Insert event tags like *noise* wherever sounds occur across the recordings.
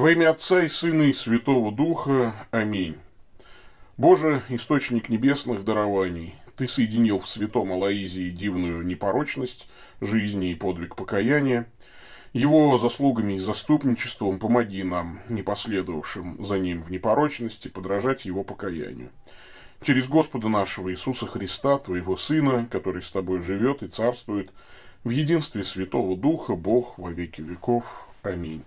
Во имя Отца и Сына и Святого Духа. Аминь. Боже, источник небесных дарований, Ты соединил в святом Алаизии дивную непорочность жизни и подвиг покаяния. Его заслугами и заступничеством помоги нам, не последовавшим за ним в непорочности, подражать его покаянию. Через Господа нашего Иисуса Христа, Твоего Сына, который с Тобой живет и царствует, в единстве Святого Духа, Бог во веки веков. Аминь.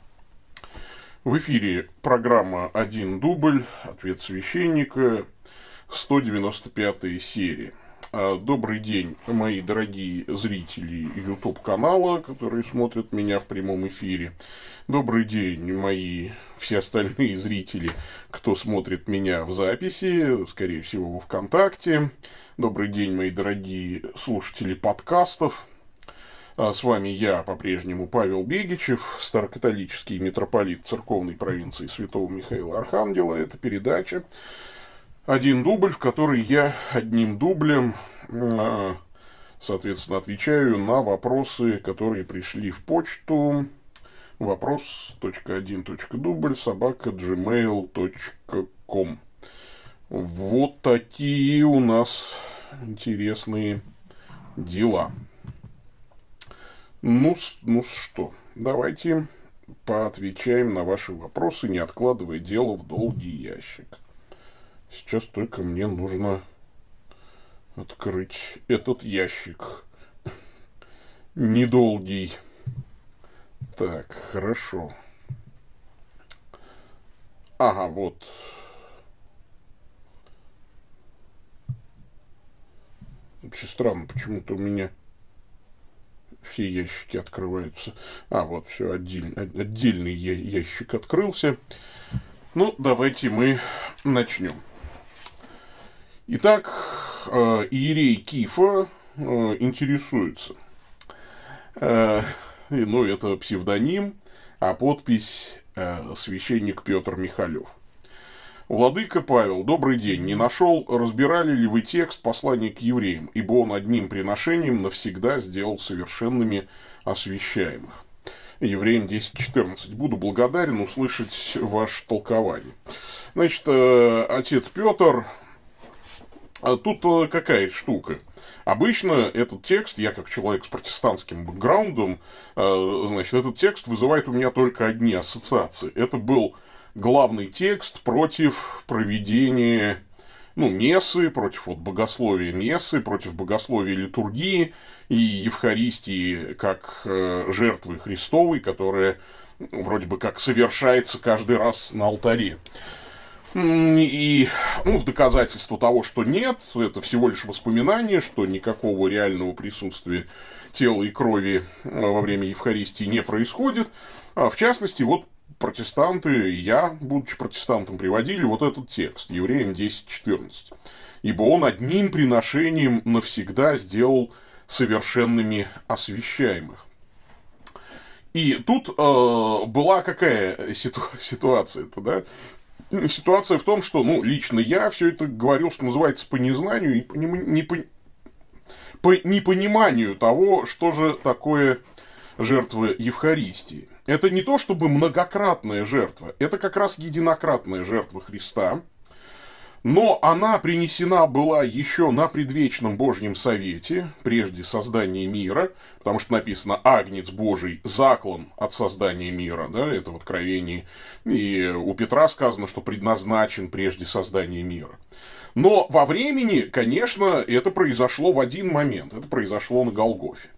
В эфире программа «Один дубль», «Ответ священника», 195 серия. А, добрый день, мои дорогие зрители YouTube-канала, которые смотрят меня в прямом эфире. Добрый день, мои все остальные зрители, кто смотрит меня в записи, скорее всего, во ВКонтакте. Добрый день, мои дорогие слушатели подкастов. А с вами я по-прежнему Павел Бегичев, старокатолический митрополит церковной провинции Святого Михаила Архангела. Это передача «Один дубль», в которой я одним дублем, а, соответственно, отвечаю на вопросы, которые пришли в почту. Вопрос.1.дубль собака gmail.com Вот такие у нас интересные дела. Ну, ну что, давайте поотвечаем на ваши вопросы, не откладывая дело в долгий ящик. Сейчас только мне нужно открыть этот ящик. Недолгий. Так, хорошо. Ага, вот. Вообще странно, почему-то у меня все ящики открываются. А, вот, все, отдельный, отдельный ящик открылся. Ну, давайте мы начнем. Итак, э, Иерей Кифа э, интересуется. Э, ну, это псевдоним, а подпись священник Петр Михалев. Владыка Павел, добрый день. Не нашел, разбирали ли вы текст послания к евреям, ибо он одним приношением навсегда сделал совершенными освящаемых. Евреям 10.14. Буду благодарен услышать ваше толкование. Значит, э, отец Петр, а тут э, какая штука? Обычно этот текст, я как человек с протестантским бэкграундом, э, значит, этот текст вызывает у меня только одни ассоциации. Это был главный текст против проведения ну, мессы, против вот, богословия мессы, против богословия литургии и Евхаристии как э, жертвы Христовой, которая вроде бы как совершается каждый раз на алтаре. И ну, в доказательство того, что нет, это всего лишь воспоминание, что никакого реального присутствия тела и крови э, во время Евхаристии не происходит. А в частности, вот протестанты, я, будучи протестантом, приводили вот этот текст, Евреям 10.14. Ибо он одним приношением навсегда сделал совершенными освящаемых. И тут э, была какая ситу *laughs* ситуация-то, да? Ситуация в том, что, ну, лично я все это говорил, что называется, по незнанию и по, не, не, по, по непониманию того, что же такое жертва Евхаристии. Это не то чтобы многократная жертва, это как раз единократная жертва Христа, но она принесена была еще на предвечном Божьем Совете, прежде создания мира, потому что написано «Агнец Божий заклан от создания мира», да, это в Откровении, и у Петра сказано, что предназначен прежде создания мира. Но во времени, конечно, это произошло в один момент, это произошло на Голгофе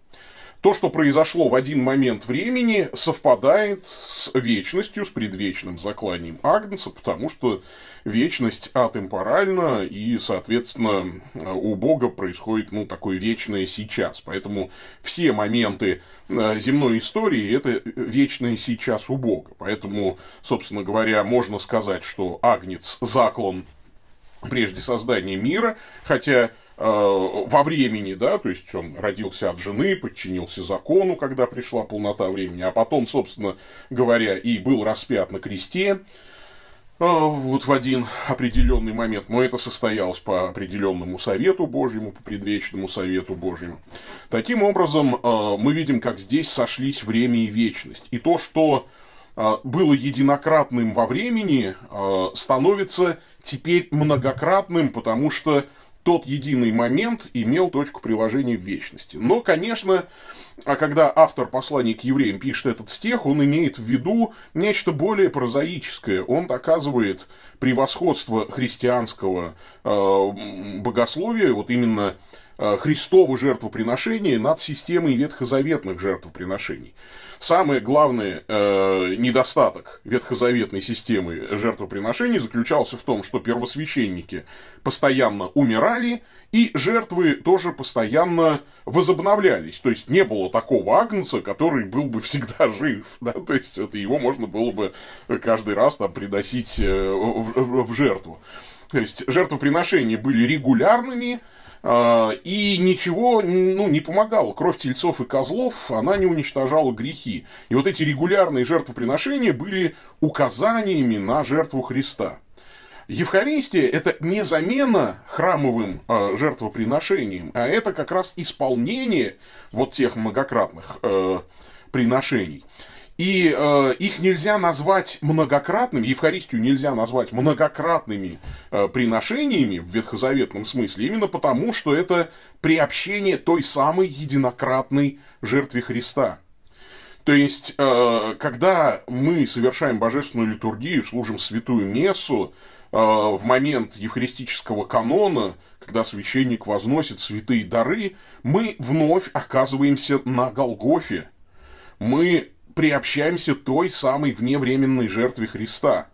то, что произошло в один момент времени, совпадает с вечностью, с предвечным закланием Агнца, потому что вечность атемпоральна, и, соответственно, у Бога происходит, ну, такое вечное сейчас. Поэтому все моменты э, земной истории – это вечное сейчас у Бога. Поэтому, собственно говоря, можно сказать, что Агнец заклан прежде создания мира, хотя во времени, да, то есть он родился от жены, подчинился закону, когда пришла полнота времени, а потом, собственно говоря, и был распят на кресте, э, вот в один определенный момент, но это состоялось по определенному совету Божьему, по предвечному совету Божьему. Таким образом, э, мы видим, как здесь сошлись время и вечность. И то, что было единократным во времени, становится теперь многократным, потому что тот единый момент имел точку приложения в вечности. Но, конечно, а когда автор послания к евреям пишет этот стих, он имеет в виду нечто более прозаическое. Он доказывает превосходство христианского э, богословия, вот именно Христово жертвоприношение над системой ветхозаветных жертвоприношений. Самый главный э, недостаток ветхозаветной системы жертвоприношений заключался в том, что первосвященники постоянно умирали, и жертвы тоже постоянно возобновлялись. То есть не было такого агнца, который был бы *laughs* всегда жив. Да? То есть это его можно было бы каждый раз там, приносить э, в, в, в жертву. То есть жертвоприношения были регулярными, и ничего ну, не помогало. Кровь тельцов и козлов, она не уничтожала грехи. И вот эти регулярные жертвоприношения были указаниями на жертву Христа. Евхаристия – это не замена храмовым э, жертвоприношениям, а это как раз исполнение вот тех многократных э, приношений. И э, их нельзя назвать многократными, Евхаристию нельзя назвать многократными э, приношениями в ветхозаветном смысле, именно потому, что это приобщение той самой единократной жертве Христа. То есть, э, когда мы совершаем божественную литургию, служим святую мессу, э, в момент евхаристического канона, когда священник возносит святые дары, мы вновь оказываемся на Голгофе. Мы приобщаемся той самой вневременной жертве Христа.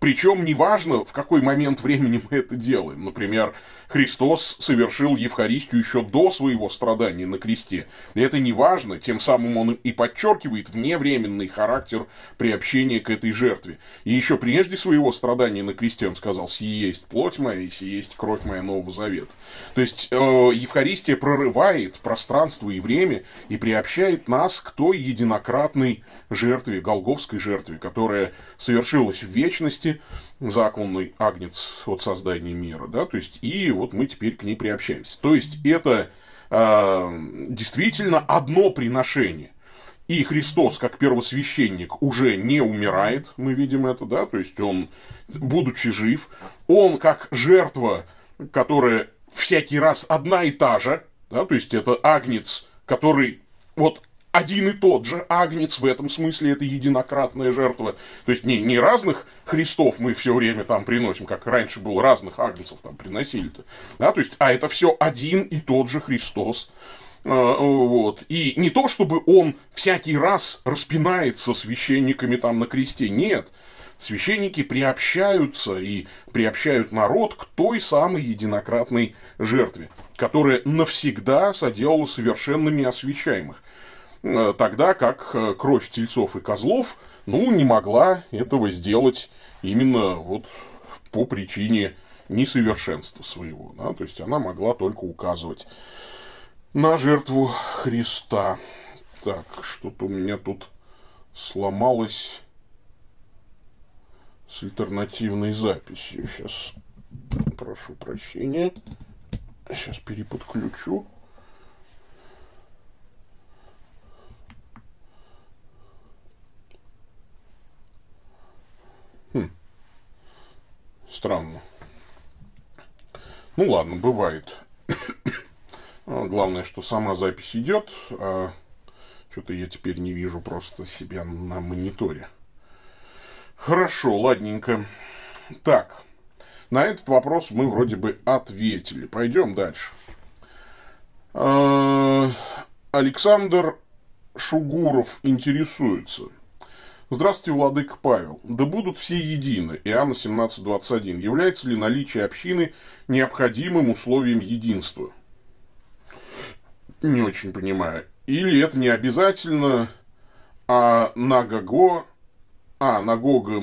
Причем неважно, в какой момент времени мы это делаем. Например, Христос совершил Евхаристию еще до своего страдания на кресте. И это не важно, тем самым он и подчеркивает вневременный характер приобщения к этой жертве. И еще прежде своего страдания на кресте он сказал, «Сие есть плоть моя, и сие есть кровь моя Нового Завета». То есть э, Евхаристия прорывает пространство и время и приобщает нас к той единократной жертве, голговской жертве, которая совершилась в вечности, закланный агнец от создания мира, да, то есть, и вот мы теперь к ней приобщаемся. То есть, это э, действительно одно приношение. И Христос, как первосвященник, уже не умирает, мы видим это, да, то есть он, будучи жив, он как жертва, которая всякий раз одна и та же, да, то есть это агнец, который вот один и тот же агнец, в этом смысле это единократная жертва. То есть не, не разных Христов мы все время там приносим, как раньше было, разных агнцев там приносили-то. Да, то есть, а это все один и тот же Христос. А, вот. И не то, чтобы он всякий раз распинается священниками там на кресте, нет. Священники приобщаются и приобщают народ к той самой единократной жертве, которая навсегда соделала совершенными освящаемых. Э, тогда как э, кровь тельцов и козлов, ну, не могла этого сделать именно вот по причине несовершенства своего. Да? То есть она могла только указывать на жертву Христа. Так, что-то у меня тут сломалось с альтернативной записью. Сейчас прошу прощения. Сейчас переподключу. Странно. Ну ладно, бывает. *coughs* А, главное, что сама запись идет, а что-то я теперь не вижу просто себя на мониторе. Хорошо, ладненько. Так, на этот вопрос мы вроде бы ответили. Пойдем дальше. А, Александр Шугуров интересуется – Здравствуйте, Владыка Павел. Да будут все едины. Иоанна 17.21. Является ли наличие общины необходимым условием единства? Не очень понимаю. Или это не обязательно, а на Гого, а на Гога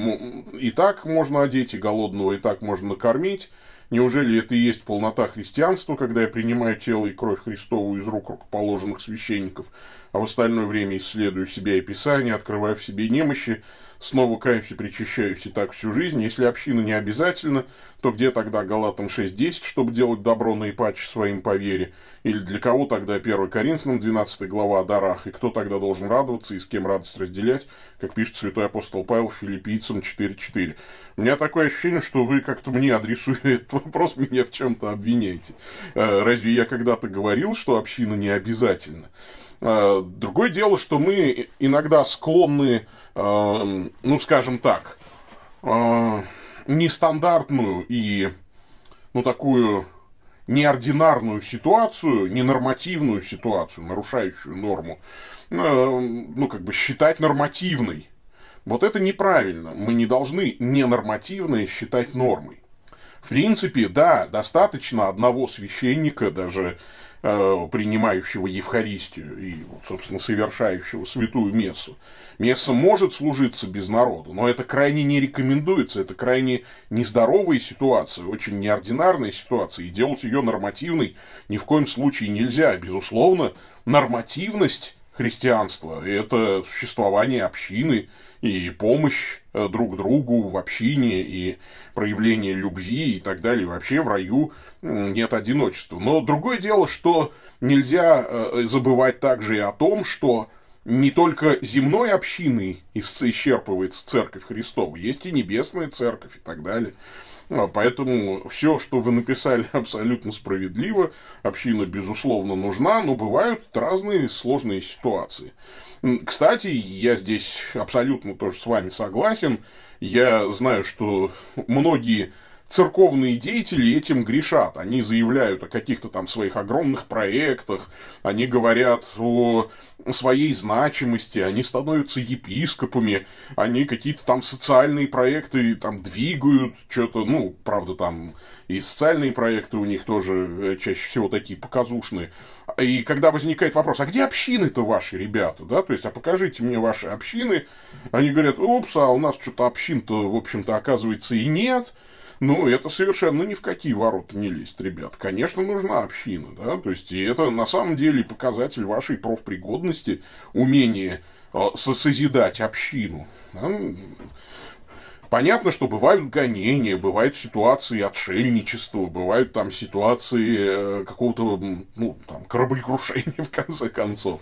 и так можно одеть, и голодного и так можно накормить. Неужели это и есть полнота христианства, когда я принимаю тело и кровь Христову из рук рукоположенных священников? а в остальное время исследую себя и Писание, открываю в себе немощи, снова каюсь и причащаюсь и так всю жизнь. Если община не обязательно, то где тогда Галатам 6.10, чтобы делать добро наипаче своим по вере? Или для кого тогда 1 Коринфянам 12 глава о дарах? И кто тогда должен радоваться и с кем радость разделять, как пишет святой апостол Павел филиппийцам 4.4? У меня такое ощущение, что вы как-то мне адресуете *laughs* этот вопрос, меня в чем-то обвиняете. Э, разве я когда-то говорил, что община не обязательно? Э, другое дело, что мы иногда склонны, э, ну, скажем так, э, нестандартную и, ну, такую неординарную ситуацию, ненормативную ситуацию, нарушающую норму, ну, как бы считать нормативной. Вот это неправильно. Мы не должны ненормативное считать нормой. В принципе, да, достаточно одного священника, даже принимающего Евхаристию и, собственно, совершающего святую мессу. Месса может служиться без народа, но это крайне не рекомендуется, это крайне нездоровая ситуация, очень неординарная ситуация, и делать ее нормативной ни в коем случае нельзя. Безусловно, нормативность христианства – это существование общины и помощь э, друг другу в общине и проявление любви и так далее. Вообще в раю нет одиночества. Но другое дело, что нельзя э, забывать также и о том, что не только земной общиной исчерпывается церковь Христова, есть и небесная церковь и так далее. А, поэтому все, что вы написали, *laughs* абсолютно справедливо. Община, безусловно, нужна, но бывают разные сложные ситуации. Кстати, я здесь абсолютно тоже с вами согласен. Я знаю, что многие церковные деятели этим грешат. Они заявляют о каких-то там своих огромных проектах, они говорят о своей значимости, они становятся епископами, они какие-то там социальные проекты там двигают, что-то, ну, правда, там и социальные проекты у них тоже э, чаще всего такие показушные. И когда возникает вопрос, а где общины-то ваши ребята, да, то есть, а покажите мне ваши общины, они говорят, упс, а у нас что-то общин-то, в общем-то, оказывается, и нет, ну, это совершенно ни в какие ворота не лезет, ребят. Конечно, нужна община, да, то есть, это на самом деле показатель вашей профпригодности, умение э, созидать общину. Да? Понятно, что бывают гонения, бывают ситуации отшельничества, бывают там ситуации э, какого-то, ну, там, кораблекрушения, *laughs* в конце концов.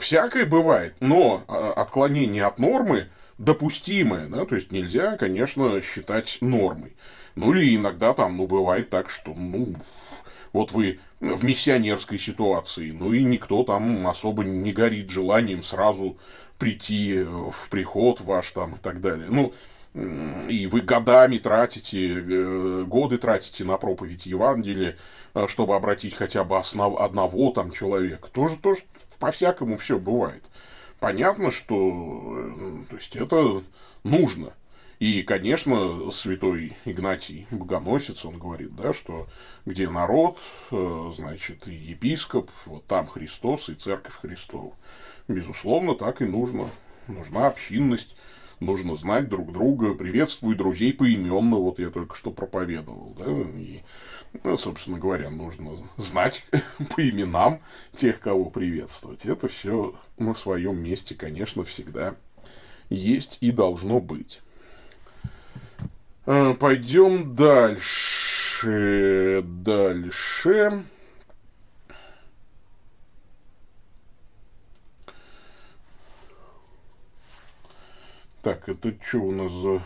Всякое бывает, но э, отклонение от нормы – допустимое, да, то есть нельзя, конечно, считать нормой. Ну или иногда там, ну, бывает так, что, ну, вот вы в миссионерской ситуации, ну и никто там особо не горит желанием сразу прийти в приход ваш там и так далее. Ну, и вы годами тратите, э, годы тратите на проповедь Евангелия, э, чтобы обратить хотя бы основ, одного там человека. Тоже, тоже по-всякому все бывает понятно, что то есть это нужно. И, конечно, святой Игнатий Богоносец, он говорит, да, что где народ, э, значит, и епископ, вот там Христос и Церковь Христова. Безусловно, так и нужно. Нужна общинность, нужно знать друг друга, приветствуй друзей поименно, вот я только что проповедовал, да, и, ну, собственно говоря, нужно знать *laughs* по именам тех, кого приветствовать. Это все на своем месте, конечно, всегда есть и должно быть. А, пойдем дальше. Дальше. Так, это что у нас за...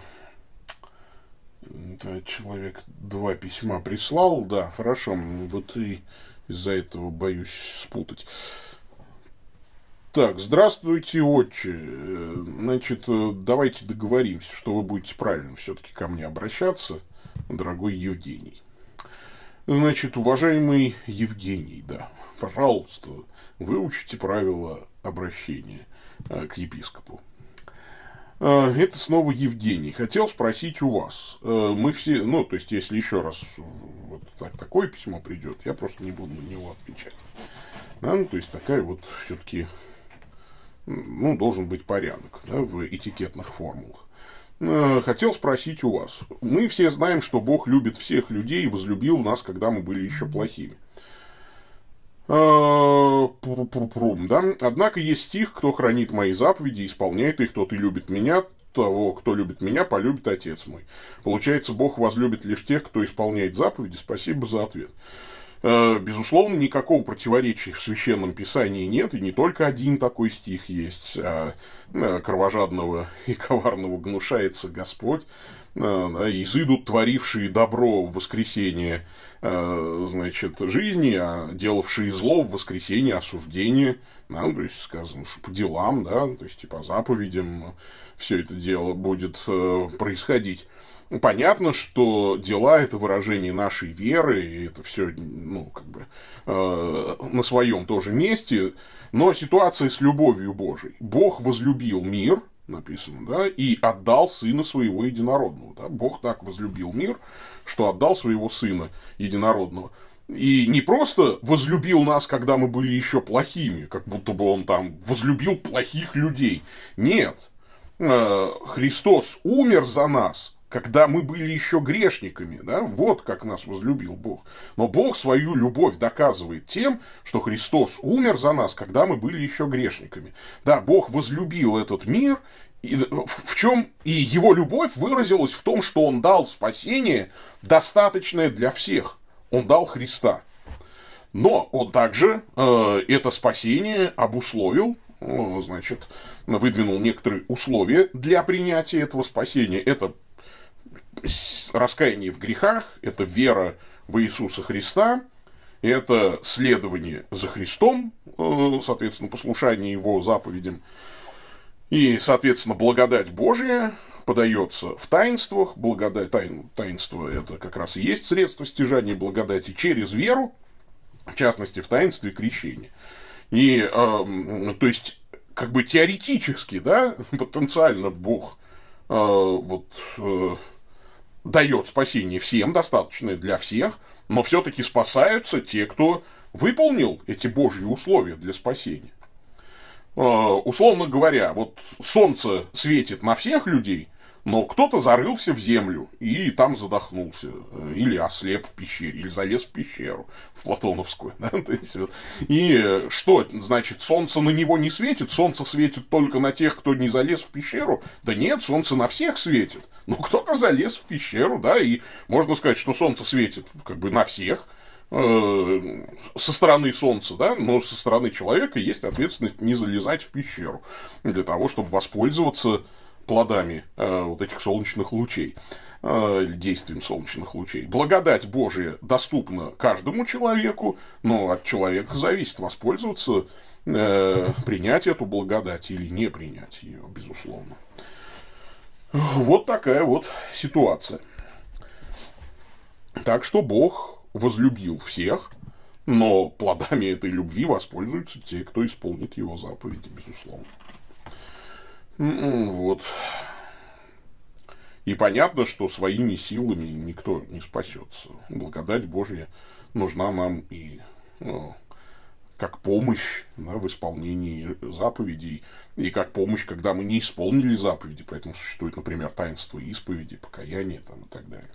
Это человек два письма прислал, да, хорошо, вот и из-за этого боюсь спутать. Так, здравствуйте, отче. Значит, давайте договоримся, что вы будете правильно все-таки ко мне обращаться, дорогой Евгений. Значит, уважаемый Евгений, да, пожалуйста, выучите правила обращения э, к епископу. Э, это снова Евгений. Хотел спросить у вас. Э, мы все, ну, то есть, если еще раз вот так, такое письмо придет, я просто не буду на него отвечать. Да, ну, то есть, такая вот все-таки, ну, должен быть порядок да, в этикетных формулах. Э, хотел спросить у вас. Мы все знаем, что Бог любит всех людей и возлюбил нас, когда мы были еще плохими. А, да? Однако есть стих, кто хранит мои заповеди, исполняет их, тот и любит меня, того, кто любит меня, полюбит Отец мой. Получается, Бог возлюбит лишь тех, кто исполняет заповеди. Спасибо за ответ. А, безусловно, никакого противоречия в Священном Писании нет, и не только один такой стих есть. А, а кровожадного и коварного гнушается Господь, изыдут творившие добро в воскресенье, э, значит, жизни, а делавшие зло в воскресенье осуждение, да, то есть сказано, что по делам, да, то есть типа заповедям все это дело будет э, происходить. Понятно, что дела это выражение нашей веры, и это все, ну, как бы, э, на своем тоже месте, но ситуация с любовью Божией. Бог возлюбил мир, написано, да, и отдал сына своего единородного. Да? Бог так возлюбил мир, что отдал своего сына единородного. И не просто возлюбил нас, когда мы были еще плохими, как будто бы он там возлюбил плохих людей. Нет. Э, Христос умер за нас, когда мы были еще грешниками, да, вот как нас возлюбил Бог. Но Бог свою любовь доказывает тем, что Христос умер за нас, когда мы были еще грешниками. Да, Бог возлюбил этот мир, и в чем и его любовь выразилась в том, что он дал спасение, достаточное для всех. Он дал Христа. Но он также э, это спасение обусловил, э, значит, выдвинул некоторые условия для принятия этого спасения. Это раскаяние в грехах, это вера в Иисуса Христа, это следование за Христом, э, соответственно, послушание Его заповедям, и, соответственно, благодать Божья подается в таинствах. Благодать, тайн, таинство – это как раз и есть средство стяжания благодати через веру, в частности, в таинстве крещения. И, э, то есть, как бы теоретически, да, *laughs* потенциально Бог э, вот, э, дает спасение всем, достаточное для всех, но все-таки спасаются те, кто выполнил эти Божьи условия для спасения. Э, условно говоря, вот солнце светит на всех людей, но кто-то зарылся в землю и там задохнулся, или ослеп в пещере, или залез в пещеру, в Платоновскую. *laughs* Да? То есть, вот. И что, значит, солнце на него не светит, солнце светит только на тех, кто не залез в пещеру? Да нет, солнце на всех светит. Ну, кто-то залез в пещеру, да, и можно сказать, что солнце светит как бы на всех, э, со стороны Солнца, да, но со стороны человека есть ответственность не залезать в пещеру для того, чтобы воспользоваться плодами э, вот этих солнечных лучей, э, действием солнечных лучей. Благодать Божия доступна каждому человеку, но от человека зависит воспользоваться, э, принять эту благодать или не принять ее, безусловно. Вот такая вот ситуация. Так что Бог возлюбил всех, но плодами этой любви воспользуются те, кто исполнит его заповеди, безусловно. Вот. И понятно, что своими силами никто не спасется. Благодать Божья нужна нам и ну, как помощь да, в исполнении заповедей, и как помощь, когда мы не исполнили заповеди, поэтому существует, например, таинство исповеди, покаяние там, и так далее.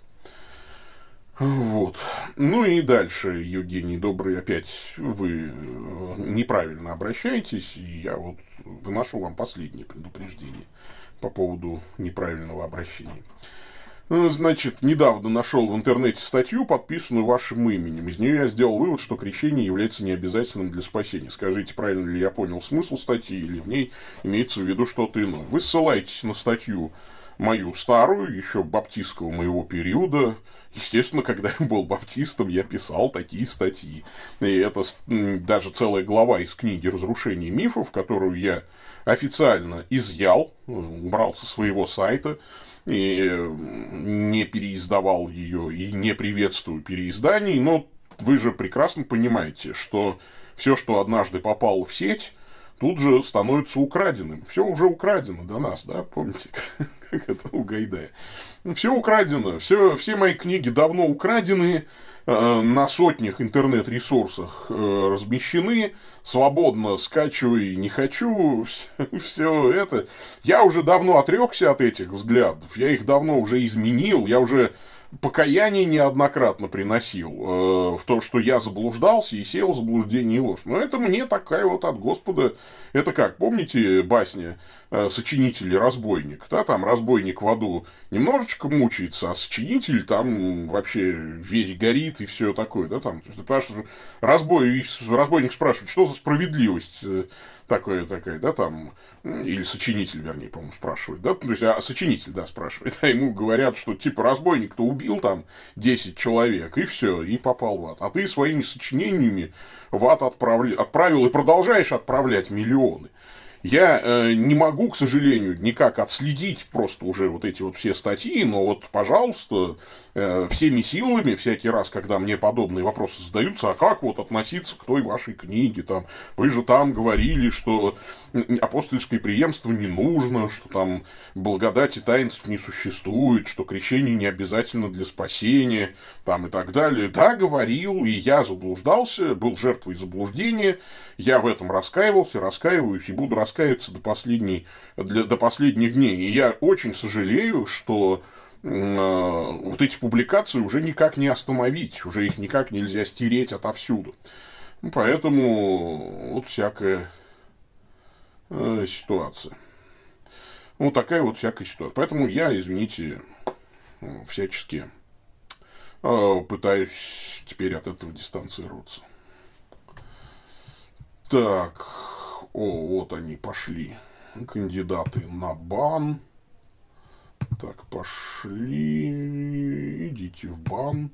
Вот. Ну и дальше, Евгений Добрый, опять вы э, неправильно обращаетесь, и я вот выношу вам последнее предупреждение по поводу неправильного обращения. Ну, значит, недавно нашел в интернете статью, подписанную вашим именем. Из нее я сделал вывод, что крещение является необязательным для спасения. Скажите, правильно ли я понял смысл статьи, или в ней имеется в виду что-то иное. Вы ссылаетесь на статью мою старую, еще баптистского моего периода. Естественно, когда я был баптистом, я писал такие статьи. И это даже целая глава из книги «Разрушение мифов», которую я официально изъял, убрал со своего сайта и не переиздавал ее и не приветствую переизданий, но вы же прекрасно понимаете, что все, что однажды попало в сеть, тут же становится украденным. Все уже украдено до нас, да, помните, *laughs* как это у Гайдая. Все украдено, все, все мои книги давно украдены, э, на сотнях интернет-ресурсах э, размещены, свободно скачивай, не хочу, *laughs* все, все это. Я уже давно отрекся от этих взглядов, я их давно уже изменил, я уже покаяние неоднократно приносил э, в том, что я заблуждался и сел в заблуждение и ложь. Но это мне такая вот от Господа. Это как, помните басня э, сочинитель и разбойник? Да, там разбойник в аду немножечко мучается, а сочинитель там вообще весь горит и все такое. Да, там, потому что разбой, разбойник спрашивает, что за справедливость э, такое, такая, да, там, или сочинитель, вернее, по-моему, спрашивает, да, то есть, а сочинитель, да, спрашивает, *laughs* а ему говорят, что, типа, разбойник-то убил там 10 человек, и все, и попал в ад, а ты своими сочинениями в ад отправли, отправил и продолжаешь отправлять миллионы. Я э, не могу, к сожалению, никак отследить просто уже вот эти вот все статьи, но вот, пожалуйста, э, всеми силами, всякий раз, когда мне подобные вопросы задаются, а как вот относиться к той вашей книге, там, вы же там говорили, что апостольское преемство не нужно, что там благодати таинств не существует, что крещение не обязательно для спасения, там и так далее. Да, говорил, и я заблуждался, был жертвой заблуждения, я в этом раскаивался, раскаиваюсь и буду раскаиваться до, последней, для, до последних дней. И я очень сожалею, что э, вот эти публикации уже никак не остановить, уже их никак нельзя стереть отовсюду. Поэтому вот всякое э, ситуация. Вот такая вот всякая ситуация. Поэтому я, извините, всячески э, пытаюсь теперь от этого дистанцироваться. Так, о, вот они пошли. Кандидаты на бан. Так, пошли. Идите в бан.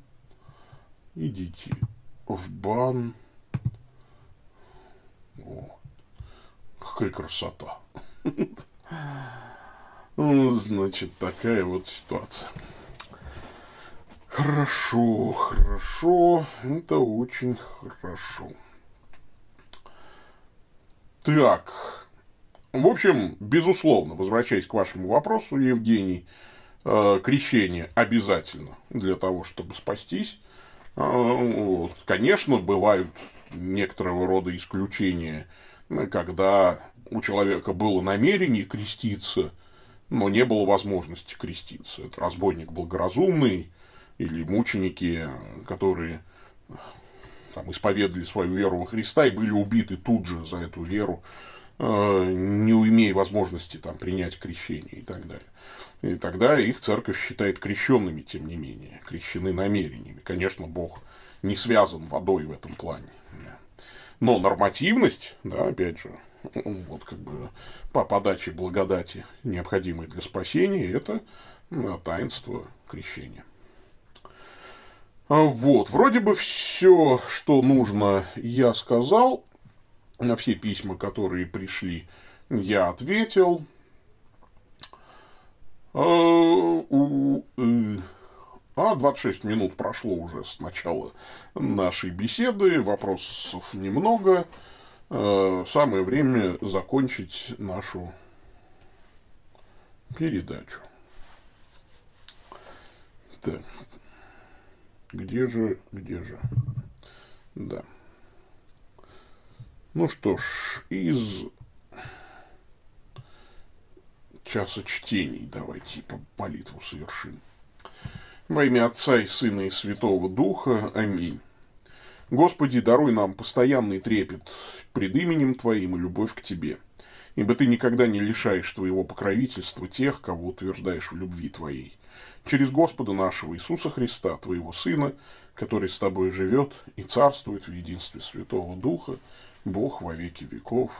Идите в бан. О, Какая красота. *laughs* Ну, значит, такая вот ситуация. Хорошо, хорошо. Это очень хорошо. Так. В общем, безусловно, возвращаясь к вашему вопросу, Евгений, э, крещение обязательно для того, чтобы спастись. Э, вот. Конечно, бывают некоторого рода исключения – когда у человека было намерение креститься, но не было возможности креститься. Это разбойник благоразумный или мученики, которые там, исповедали свою веру во Христа и были убиты тут же за эту веру, э, не имея возможности там, принять крещение и так далее. И тогда их церковь считает крещенными, тем не менее, крещены намерениями. Конечно, Бог не связан водой в этом плане. Но нормативность, да, опять же, вот как бы по подаче благодати, необходимой для спасения, это таинство крещения. А вот, вроде бы все, что нужно, я сказал. На все письма, которые пришли, я ответил. А, э, а 26 минут прошло уже с начала нашей беседы, вопросов немного. Э, самое время закончить нашу передачу. Так. Где же, где же? Да. Ну что ж, из часа чтений давайте молитву совершим. Во имя Отца и Сына и Святого Духа. Аминь. Господи, даруй нам постоянный трепет пред именем Твоим и любовь к Тебе, ибо Ты никогда не лишаешь Твоего покровительства тех, кого утверждаешь в любви Твоей. Через Господа нашего Иисуса Христа, Твоего Сына, который с Тобой живет и царствует в единстве Святого Духа, Бог во веки веков.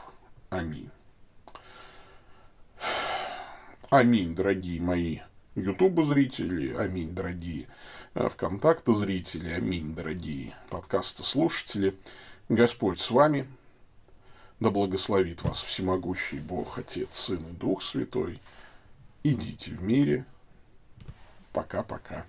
Аминь. Аминь, дорогие мои Ютуба зрители, аминь, дорогие. Э, Вконтакте зрители, аминь, дорогие. Подкаста слушатели. Господь с вами. Да благословит вас всемогущий Бог, Отец, Сын и Дух Святой. Идите в мире. Пока-пока.